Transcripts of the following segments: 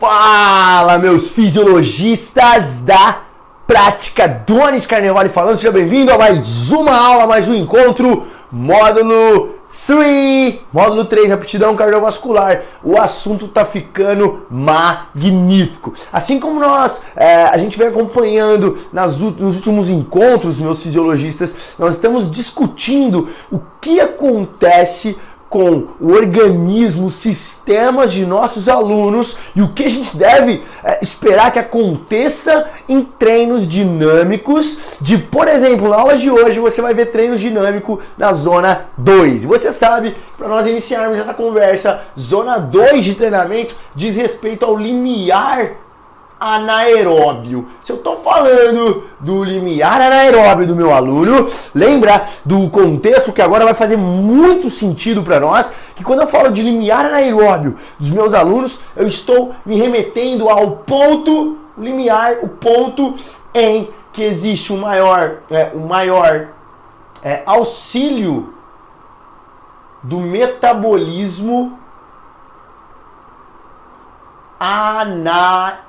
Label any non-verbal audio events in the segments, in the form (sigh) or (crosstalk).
Fala, meus fisiologistas da prática. Donis Carnevale falando, seja bem-vindo a mais uma aula, mais um encontro, módulo 3, módulo 3, aptidão cardiovascular. O assunto tá ficando magnífico. Assim como nós, é, a gente vem acompanhando nas, nos últimos encontros, meus fisiologistas, nós estamos discutindo o que acontece com o organismo, sistemas de nossos alunos e o que a gente deve é, esperar que aconteça em treinos dinâmicos. De, por exemplo, na aula de hoje você vai ver treinos dinâmicos na zona 2. E você sabe, para nós iniciarmos essa conversa, zona 2 de treinamento diz respeito ao limiar anaeróbio. Se eu estou falando do limiar anaeróbio do meu aluno, lembra do contexto que agora vai fazer muito sentido para nós, que quando eu falo de limiar anaeróbio dos meus alunos, eu estou me remetendo ao ponto limiar, o ponto em que existe um maior, é, um maior é, auxílio do metabolismo anaeróbio.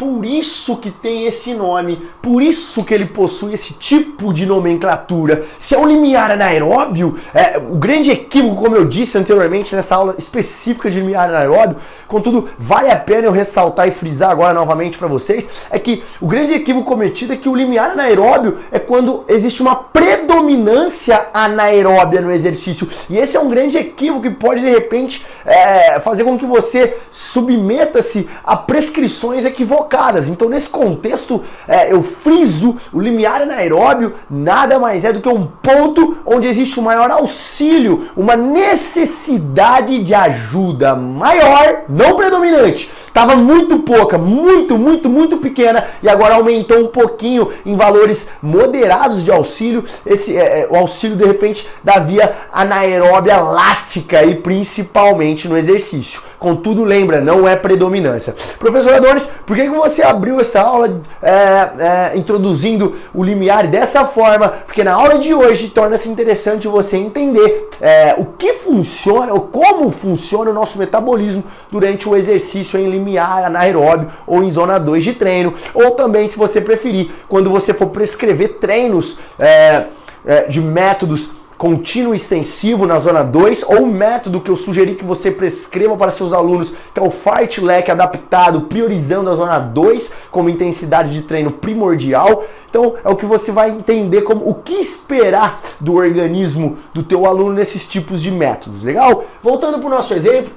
Por isso que tem esse nome, por isso que ele possui esse tipo de nomenclatura. Se é um limiar anaeróbio, é, o grande equívoco, como eu disse anteriormente nessa aula específica de limiar anaeróbio, contudo, vale a pena eu ressaltar e frisar agora novamente para vocês, é que o grande equívoco cometido é que o limiar anaeróbio é quando existe uma predominância anaeróbia no exercício. E esse é um grande equívoco que pode, de repente, é, fazer com que você submeta-se a prescrições equivocadas então, nesse contexto, é, eu friso o limiar anaeróbio nada mais é do que um ponto onde existe um maior auxílio, uma necessidade de ajuda maior, não predominante. Estava muito pouca, muito, muito, muito pequena e agora aumentou um pouquinho em valores moderados de auxílio. Esse é, é o auxílio de repente da via anaeróbia lática e principalmente no exercício. Contudo, lembra, não é predominância. Professor Adonis, por que, que você abriu essa aula é, é, introduzindo o limiar dessa forma? Porque na aula de hoje torna-se interessante você entender é, o que funciona, ou como funciona o nosso metabolismo durante o exercício em limiar anaeróbio ou em zona 2 de treino, ou também, se você preferir, quando você for prescrever treinos é, é, de métodos contínuo extensivo na zona 2 ou o método que eu sugeri que você prescreva para seus alunos, que é o fartlek adaptado, priorizando a zona 2 como intensidade de treino primordial. Então é o que você vai entender como o que esperar do organismo do teu aluno nesses tipos de métodos, legal? Voltando para o nosso exemplo,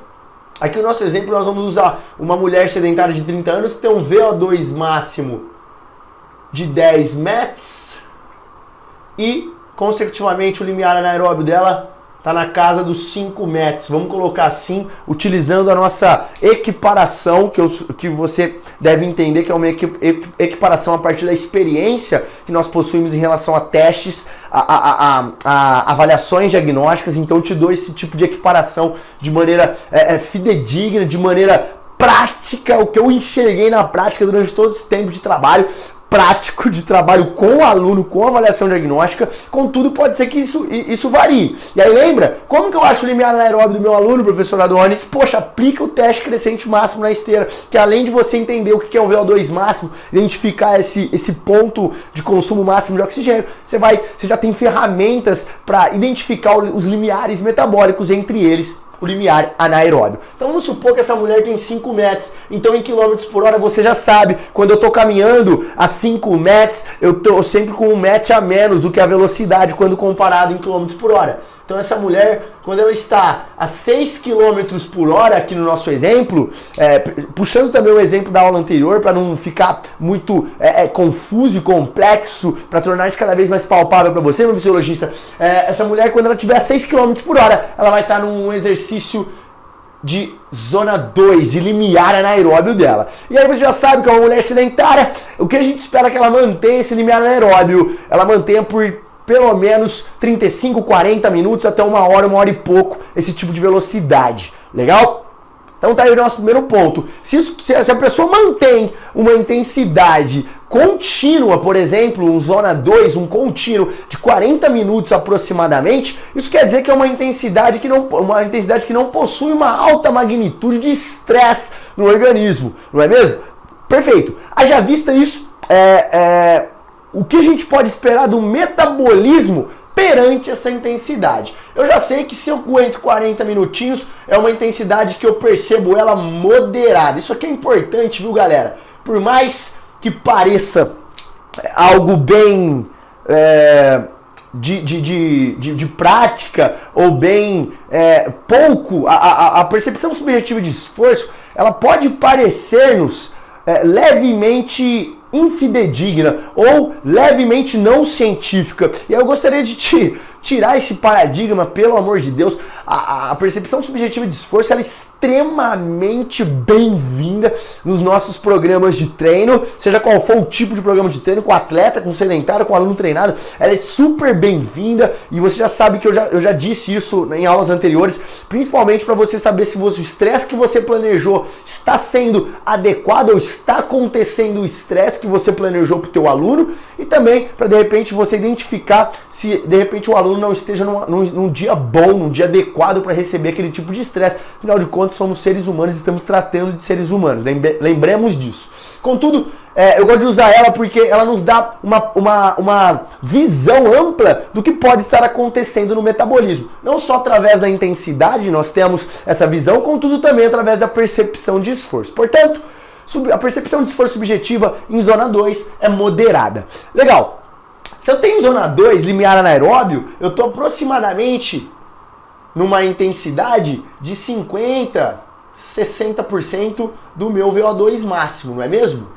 aqui o nosso exemplo nós vamos usar uma mulher sedentária de 30 anos que tem um VO2 máximo de 10 METs e consecutivamente o limiar anaeróbio dela está na casa dos 5 metros. Vamos colocar assim, utilizando a nossa equiparação, que, eu, que você deve entender que é uma equiparação a partir da experiência que nós possuímos em relação a testes, a, a, a, a avaliações diagnósticas. Então, eu te dou esse tipo de equiparação de maneira é, é, fidedigna, de maneira prática, o que eu enxerguei na prática durante todo esse tempo de trabalho prático de trabalho com o aluno, com avaliação diagnóstica, contudo pode ser que isso, isso varie. E aí lembra, como que eu acho o limiar anaeróbio do meu aluno, professor Adonis? Poxa, aplica o teste crescente máximo na esteira, que além de você entender o que é o VO2 máximo, identificar esse, esse ponto de consumo máximo de oxigênio, você vai, você já tem ferramentas para identificar os limiares metabólicos entre eles o limiar anaeróbio. Então vamos supor que essa mulher tem 5 metros, então em quilômetros por hora você já sabe, quando eu estou caminhando a 5 metros, eu estou sempre com um metro a menos do que a velocidade quando comparado em quilômetros por hora. Então essa mulher, quando ela está a 6 km por hora, aqui no nosso exemplo, é, puxando também o exemplo da aula anterior, para não ficar muito é, é, confuso e complexo, para tornar isso cada vez mais palpável para você, meu fisiologista, é, essa mulher, quando ela tiver a 6 km por hora, ela vai estar num exercício de zona 2, de limiar anaeróbio dela. E aí você já sabe que é uma mulher sedentária, o que a gente espera que ela mantenha esse limiar anaeróbio? Ela mantenha por pelo menos 35, 40 minutos até uma hora, uma hora e pouco, esse tipo de velocidade. Legal? Então tá aí o nosso primeiro ponto. Se, isso, se a pessoa mantém uma intensidade contínua, por exemplo, um zona 2, um contínuo de 40 minutos aproximadamente, isso quer dizer que é uma intensidade que não, uma intensidade que não possui uma alta magnitude de estresse no organismo, não é mesmo? Perfeito. Haja vista isso, é, é, o que a gente pode esperar do metabolismo perante essa intensidade. Eu já sei que se eu aguento 40 minutinhos, é uma intensidade que eu percebo ela moderada. Isso aqui é importante, viu, galera? Por mais que pareça algo bem é, de, de, de, de, de prática ou bem é, pouco, a, a, a, percepção subjetiva de esforço, ela pode parecer-nos é, levemente infidedigna ou levemente não científica. E eu gostaria de te tirar esse paradigma, pelo amor de Deus. A, a percepção subjetiva de esforço é extremamente bem-vinda nos nossos programas de treino, seja qual for o tipo de programa de treino, com atleta, com sedentário, com aluno treinado, ela é super bem-vinda e você já sabe que eu já, eu já disse isso em aulas anteriores, principalmente para você saber se você, o estresse que você planejou está sendo adequado ou está acontecendo o estresse que você planejou para o teu aluno e também para de repente você identificar se de repente o aluno aluno não esteja num, num, num dia bom, num dia adequado para receber aquele tipo de estresse. Afinal de contas, somos seres humanos e estamos tratando de seres humanos. lembremos disso. Contudo, é, eu gosto de usar ela porque ela nos dá uma, uma, uma visão ampla do que pode estar acontecendo no metabolismo. Não só através da intensidade nós temos essa visão, contudo também através da percepção de esforço. Portanto, a percepção de esforço subjetiva em zona 2 é moderada. Legal. Se eu tenho zona 2, limiar anaeróbio, eu estou aproximadamente numa intensidade de 50, 60% do meu VO2 máximo, não é mesmo?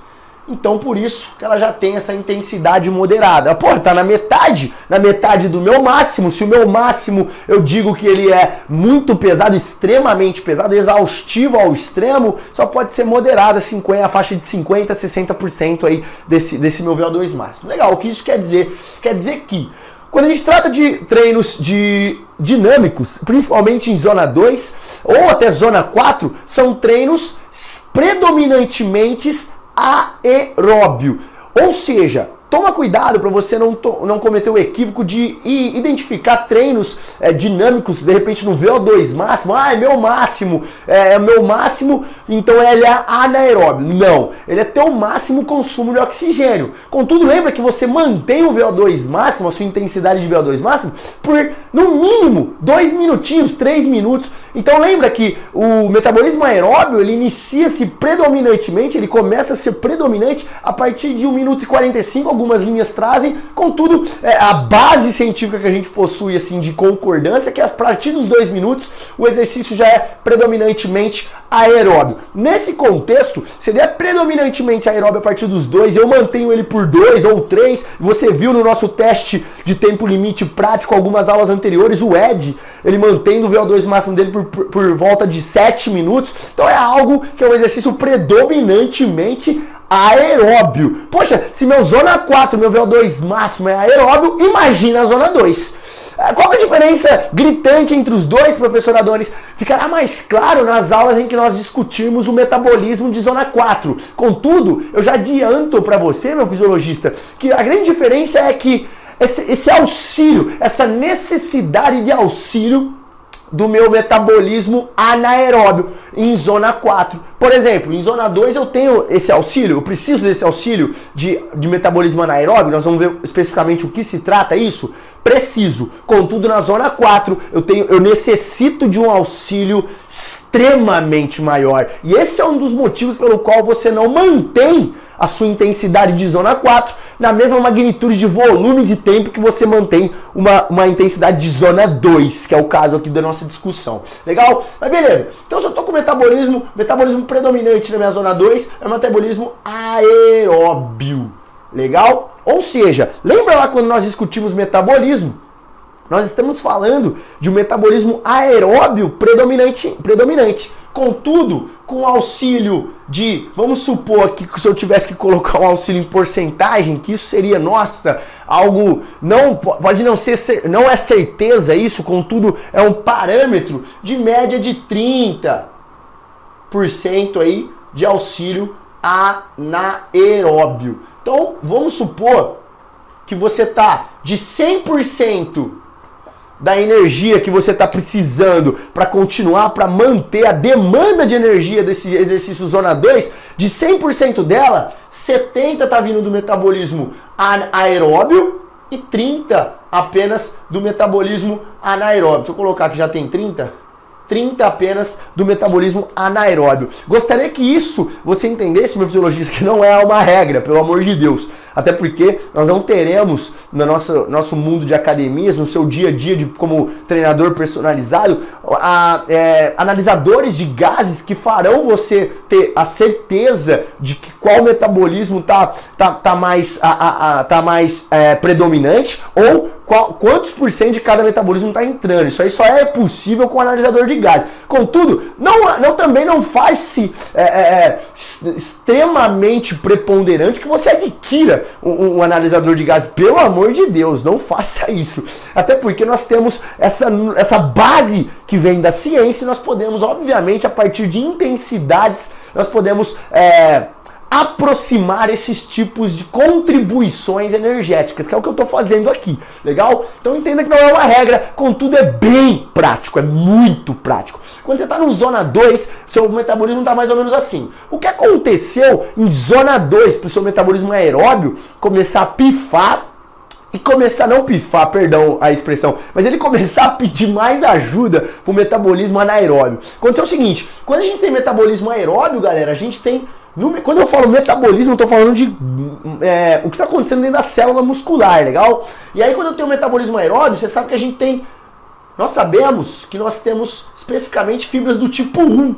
Então por isso que ela já tem essa intensidade moderada. Pô, tá na metade, na metade do meu máximo. Se o meu máximo eu digo que ele é muito pesado, extremamente pesado, exaustivo ao extremo, só pode ser moderada, 50, a faixa de 50, 60% aí desse, desse meu VO2 máximo. Legal, o que isso quer dizer? Quer dizer que quando a gente trata de treinos de dinâmicos, principalmente em zona 2 ou até zona 4, são treinos predominantemente aeróbio. Ou seja, Toma cuidado para você não, não cometer o equívoco de identificar treinos é, dinâmicos, de repente no VO2 máximo. Ah, é meu máximo, é, é meu máximo, então ele é anaeróbio. Não, ele é teu máximo consumo de oxigênio. Contudo, lembra que você mantém o VO2 máximo, a sua intensidade de VO2 máximo, por no mínimo 2 minutinhos, 3 minutos. Então lembra que o metabolismo aeróbio ele inicia-se predominantemente, ele começa a ser predominante a partir de 1 minuto e 45 algumas linhas trazem, contudo, é, a base científica que a gente possui assim de concordância é que a partir dos dois minutos o exercício já é predominantemente aeróbio. Nesse contexto, se ele é predominantemente aeróbio a partir dos dois, eu mantenho ele por dois ou três. Você viu no nosso teste de tempo limite prático algumas aulas anteriores, o Ed, ele mantém o VO2 máximo dele por, por, por volta de 7 minutos. Então é algo que é um exercício predominantemente aeróbio. Poxa, se meu zona 4, meu VO2 máximo é aeróbio, imagina a zona 2. Ah, qual a diferença gritante entre os dois, professor Adonis? Ficará mais claro nas aulas em que nós discutirmos o metabolismo de zona 4. Contudo, eu já adianto para você, meu fisiologista, que a grande diferença é que esse, esse auxílio, essa necessidade de auxílio do meu metabolismo anaeróbio em zona 4. Por exemplo, em zona 2 eu tenho esse auxílio, eu preciso desse auxílio de, de metabolismo anaeróbio, nós vamos ver especificamente o que se trata isso. Preciso. Contudo, na zona 4, eu tenho eu necessito de um auxílio extremamente maior. E esse é um dos motivos pelo qual você não mantém a sua intensidade de zona 4 na mesma magnitude de volume de tempo que você mantém uma, uma intensidade de zona 2, que é o caso aqui da nossa discussão. Legal? Mas beleza. Então se eu estou com metabolismo, metabolismo predominante na minha zona 2 é o metabolismo aeróbio. Legal? Ou seja, lembra lá quando nós discutimos metabolismo? Nós estamos falando de um metabolismo aeróbio predominante. predominante. Contudo, com auxílio de, vamos supor que se eu tivesse que colocar um auxílio em porcentagem, que isso seria, nossa, algo não pode não ser, não é certeza isso, contudo é um parâmetro de média de 30% aí de auxílio anaeróbio. Então, vamos supor que você tá de 100% da energia que você está precisando para continuar, para manter a demanda de energia desse exercício zona 2, de 100% dela, 70 está vindo do metabolismo aeróbio e 30 apenas do metabolismo anaeróbio. Deixa eu colocar que já tem 30. 30 apenas do metabolismo anaeróbio. Gostaria que isso você entendesse, meu fisiologista, que não é uma regra, pelo amor de Deus. Até porque nós não teremos no nosso, nosso mundo de academias, no seu dia a dia de, como treinador personalizado, a, é, analisadores de gases que farão você ter a certeza de que qual metabolismo tá, tá, tá mais, a, a, a tá mais é, predominante ou qual, quantos por cento de cada metabolismo está entrando. Isso aí só é possível com o analisador de gases. Contudo, não, não também não faz-se é, é, é extremamente preponderante que você adquira um, um, analisador de gases. Pelo amor de Deus, não faça (laughs) isso. Até porque nós temos essa, essa base que vem da ciência e nós podemos, obviamente, a partir de intensidades, nós podemos. É, aproximar esses tipos de contribuições energéticas, que é o que eu estou fazendo aqui, legal? Então entenda que não é uma regra, contudo é bem prático, é muito prático. Quando você está no zona 2, seu metabolismo está mais ou menos assim. O que aconteceu em zona 2 para o seu metabolismo aeróbio começar a pifar e começar, não pifar, perdão a expressão, mas ele começar a pedir mais ajuda para o metabolismo anaeróbio. Aconteceu o seguinte, quando a gente tem metabolismo aeróbio, galera, a gente tem no, quando eu falo metabolismo, eu estou falando de é, o que está acontecendo dentro da célula muscular, legal? E aí quando eu tenho metabolismo aeróbio, você sabe que a gente tem. Nós sabemos que nós temos especificamente fibras do tipo 1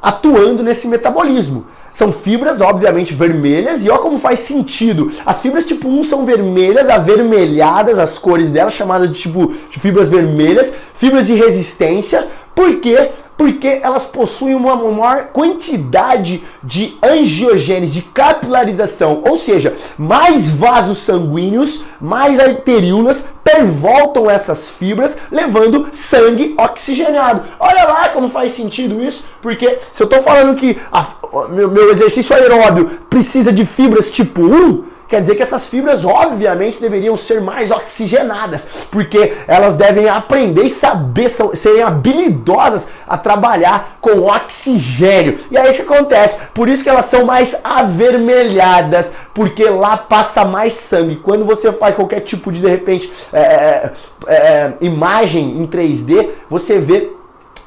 atuando nesse metabolismo. São fibras, obviamente, vermelhas, e olha como faz sentido. As fibras tipo 1 são vermelhas, avermelhadas, as cores delas, chamadas de tipo de fibras vermelhas, fibras de resistência. Por quê? Porque elas possuem uma maior quantidade de angiogênese, de capilarização, ou seja, mais vasos sanguíneos, mais arteríolas pervoltam essas fibras, levando sangue oxigenado. Olha lá como faz sentido isso, porque se eu estou falando que a, meu, meu exercício aeróbio precisa de fibras tipo 1, Quer dizer que essas fibras, obviamente, deveriam ser mais oxigenadas, porque elas devem aprender e saber, serem habilidosas a trabalhar com oxigênio. E é isso que acontece. Por isso que elas são mais avermelhadas, porque lá passa mais sangue. Quando você faz qualquer tipo de, de repente, é, é, é, imagem em 3D, você vê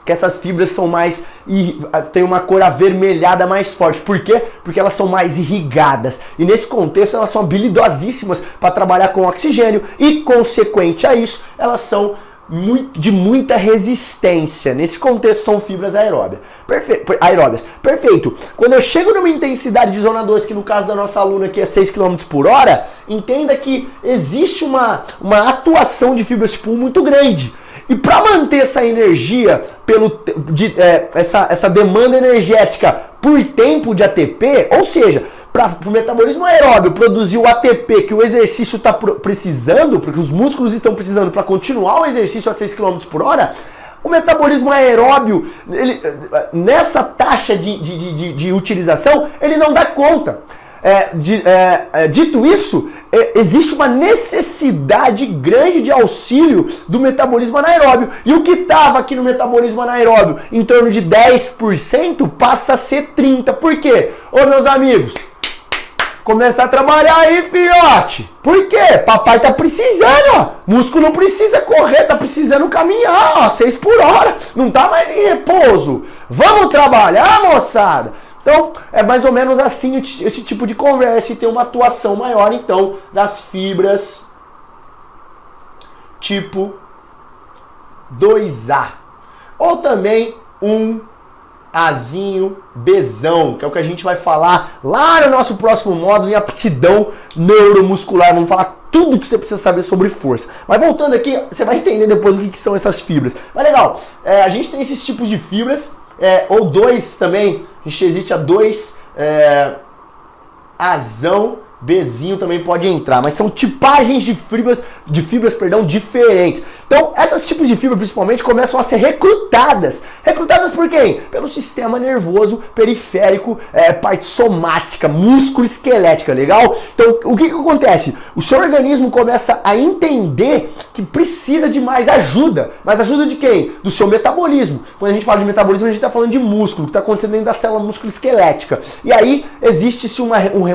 que essas fibras são mais tem uma cor avermelhada mais forte. Por quê? Porque elas são mais irrigadas. E nesse contexto elas são habilidosíssimas para trabalhar com oxigênio e consequente a isso, elas são muito, de muita resistência. Nesse contexto são fibras aeróbias. Perfe aeróbias. Perfeito. Quando eu chego numa intensidade de zona 2, que no caso da nossa aluna aqui é 6 km por hora, entenda que existe uma, uma atuação de fibras tipo 1 muito grande. E para manter essa energia, pelo, de, é, essa, essa demanda energética por tempo de ATP, ou seja, para o metabolismo aeróbio produzir o ATP que o exercício está precisando, porque os músculos estão precisando para continuar o exercício a 6 km por hora, o metabolismo aeróbio, ele, nessa taxa de, de, de, de utilização, ele não dá conta. É, de, é, é, dito isso, é, existe uma necessidade grande de auxílio do metabolismo anaeróbio. E o que estava aqui no metabolismo anaeróbio em torno de 10% passa a ser 30%. Por quê? Ô meus amigos, começar a trabalhar aí, filhote. Por quê? Papai tá precisando, ó. Músculo não precisa correr, tá precisando caminhar, ó, 6 por hora. Não tá mais em repouso. Vamos trabalhar, moçada. Então, é mais ou menos assim esse tipo de conversa e tem uma atuação maior, então, das fibras tipo 2A. Ou também um Azinho Bzão, que é o que a gente vai falar lá no nosso próximo módulo em aptidão neuromuscular. Vamos falar tudo que você precisa saber sobre força. Mas voltando aqui, você vai entender depois o que, que são essas fibras. Mas legal, é, a gente tem esses tipos de fibras é, ou dois também, a dois, é, azão, Bzinho também pode entrar, mas são tipagens de fibras, de fibras, perdão, diferentes. Então, esses tipos de fibra, principalmente, começam a ser recrutadas. Recrutadas por quem? Pelo sistema nervoso periférico, é, parte somática, músculo esquelética, legal? Então, o que, que acontece? O seu organismo começa a entender que precisa de mais ajuda. Mais ajuda de quem? Do seu metabolismo. Quando a gente fala de metabolismo, a gente está falando de músculo, que está acontecendo dentro da célula músculo esquelética. E aí existe-se um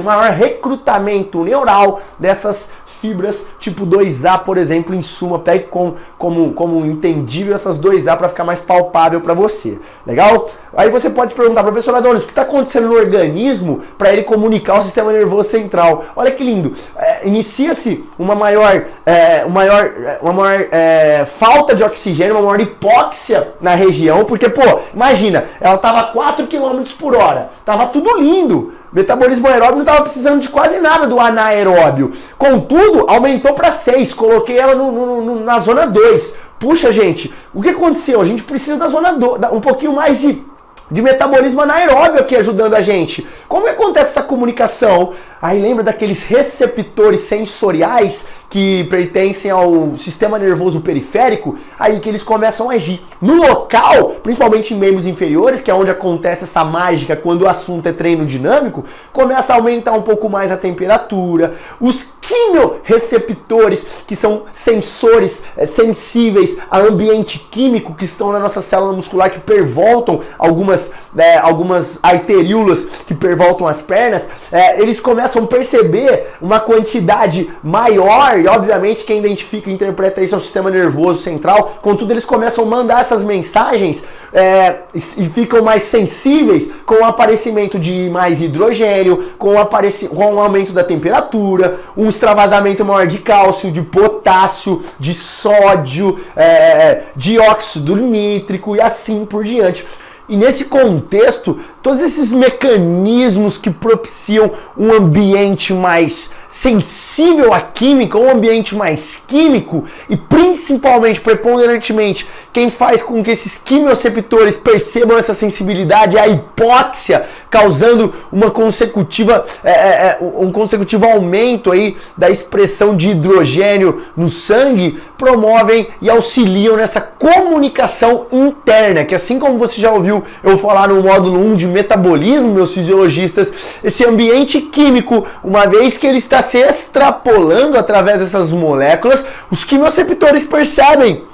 maior recrutamento neural dessas fibras tipo 2A, por exemplo, em suma, pegue com, como, como entendível essas 2A para ficar mais palpável para você. Legal? Aí você pode se perguntar, professor Adonis, o que está acontecendo no organismo para ele comunicar o sistema nervoso central? Olha que lindo. É, Inicia-se uma maior, é, uma maior, é, uma maior é, falta de oxigênio, uma maior hipóxia na região, porque, pô, imagina, ela estava 4 km por hora, tava tudo lindo. Metabolismo aeróbio não estava precisando de quase nada do anaeróbio. Contudo, aumentou para 6. Coloquei ela no, no, no, na zona 2. Puxa, gente, o que aconteceu? A gente precisa da zona 2, um pouquinho mais de, de metabolismo anaeróbio aqui ajudando a gente. Como que acontece essa comunicação? Aí lembra daqueles receptores sensoriais que pertencem ao sistema nervoso periférico, aí que eles começam a agir. No local, principalmente em membros inferiores, que é onde acontece essa mágica quando o assunto é treino dinâmico, começa a aumentar um pouco mais a temperatura. Os quimioreceptores, que são sensores é, sensíveis a ambiente químico que estão na nossa célula muscular, que pervoltam algumas, é, algumas arteríolas que pervoltam as pernas, é, eles começam a perceber uma quantidade maior e obviamente quem identifica e interpreta isso é o sistema nervoso central. Contudo, eles começam a mandar essas mensagens é, e ficam mais sensíveis com o aparecimento de mais hidrogênio, com o, com o aumento da temperatura, um extravasamento maior de cálcio, de potássio, de sódio, é, de óxido nítrico e assim por diante. E nesse contexto, todos esses mecanismos que propiciam um ambiente mais sensível à química, um ambiente mais químico e principalmente, preponderantemente, quem faz com que esses quimioreceptores percebam essa sensibilidade é a hipóxia, causando uma consecutiva, é, é, é, um consecutivo aumento aí da expressão de hidrogênio no sangue, promovem e auxiliam nessa comunicação interna, que assim como você já ouviu eu falar no módulo 1 de metabolismo, meus fisiologistas, esse ambiente químico, uma vez que ele está se extrapolando através dessas moléculas, os quimioreceptores percebem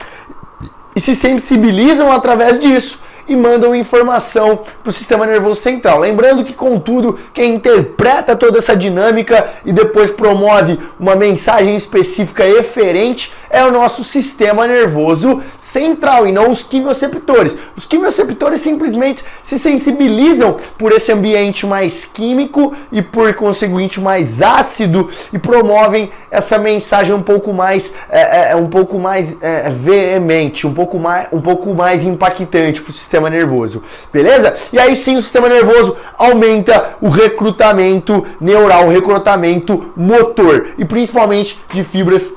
e se sensibilizam através disso e mandam informação para o sistema nervoso central. Lembrando que, contudo, quem interpreta toda essa dinâmica e depois promove uma mensagem específica eferente é o nosso sistema nervoso central e não os quimioreceptores. Os quimioreceptores simplesmente se sensibilizam por esse ambiente mais químico e por conseguinte mais ácido e promovem essa mensagem um pouco mais é, é um pouco mais é, veemente, um pouco mais um pouco mais impactante para o sistema nervoso, beleza? E aí sim o sistema nervoso aumenta o recrutamento neural, o recrutamento motor e principalmente de fibras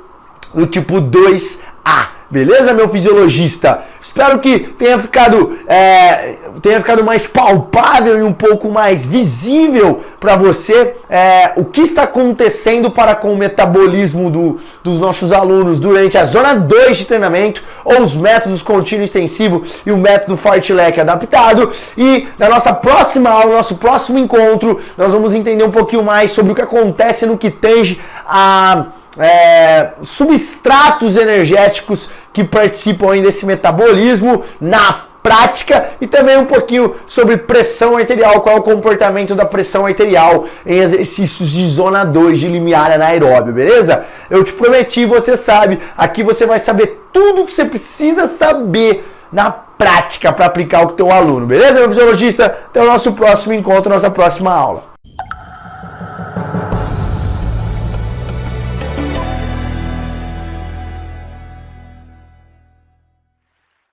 do tipo 2A. Beleza, meu fisiologista? Espero que tenha ficado, é, tenha ficado mais palpável e um pouco mais visível para você é, o que está acontecendo para com o metabolismo do, dos nossos alunos durante a zona 2 de treinamento, ou os métodos contínuo extensivo e o método fartlek adaptado. E na nossa próxima aula, nosso próximo encontro, nós vamos entender um pouquinho mais sobre o que acontece no que tange a é, substratos energéticos que participam aí desse metabolismo na prática e também um pouquinho sobre pressão arterial, qual é o comportamento da pressão arterial em exercícios de zona 2 de limiar anaeróbio, beleza? Eu te prometi, você sabe, aqui você vai saber tudo que você precisa saber na prática para aplicar o teu aluno, beleza, meu fisiologista? Até o nosso próximo encontro, nossa próxima aula.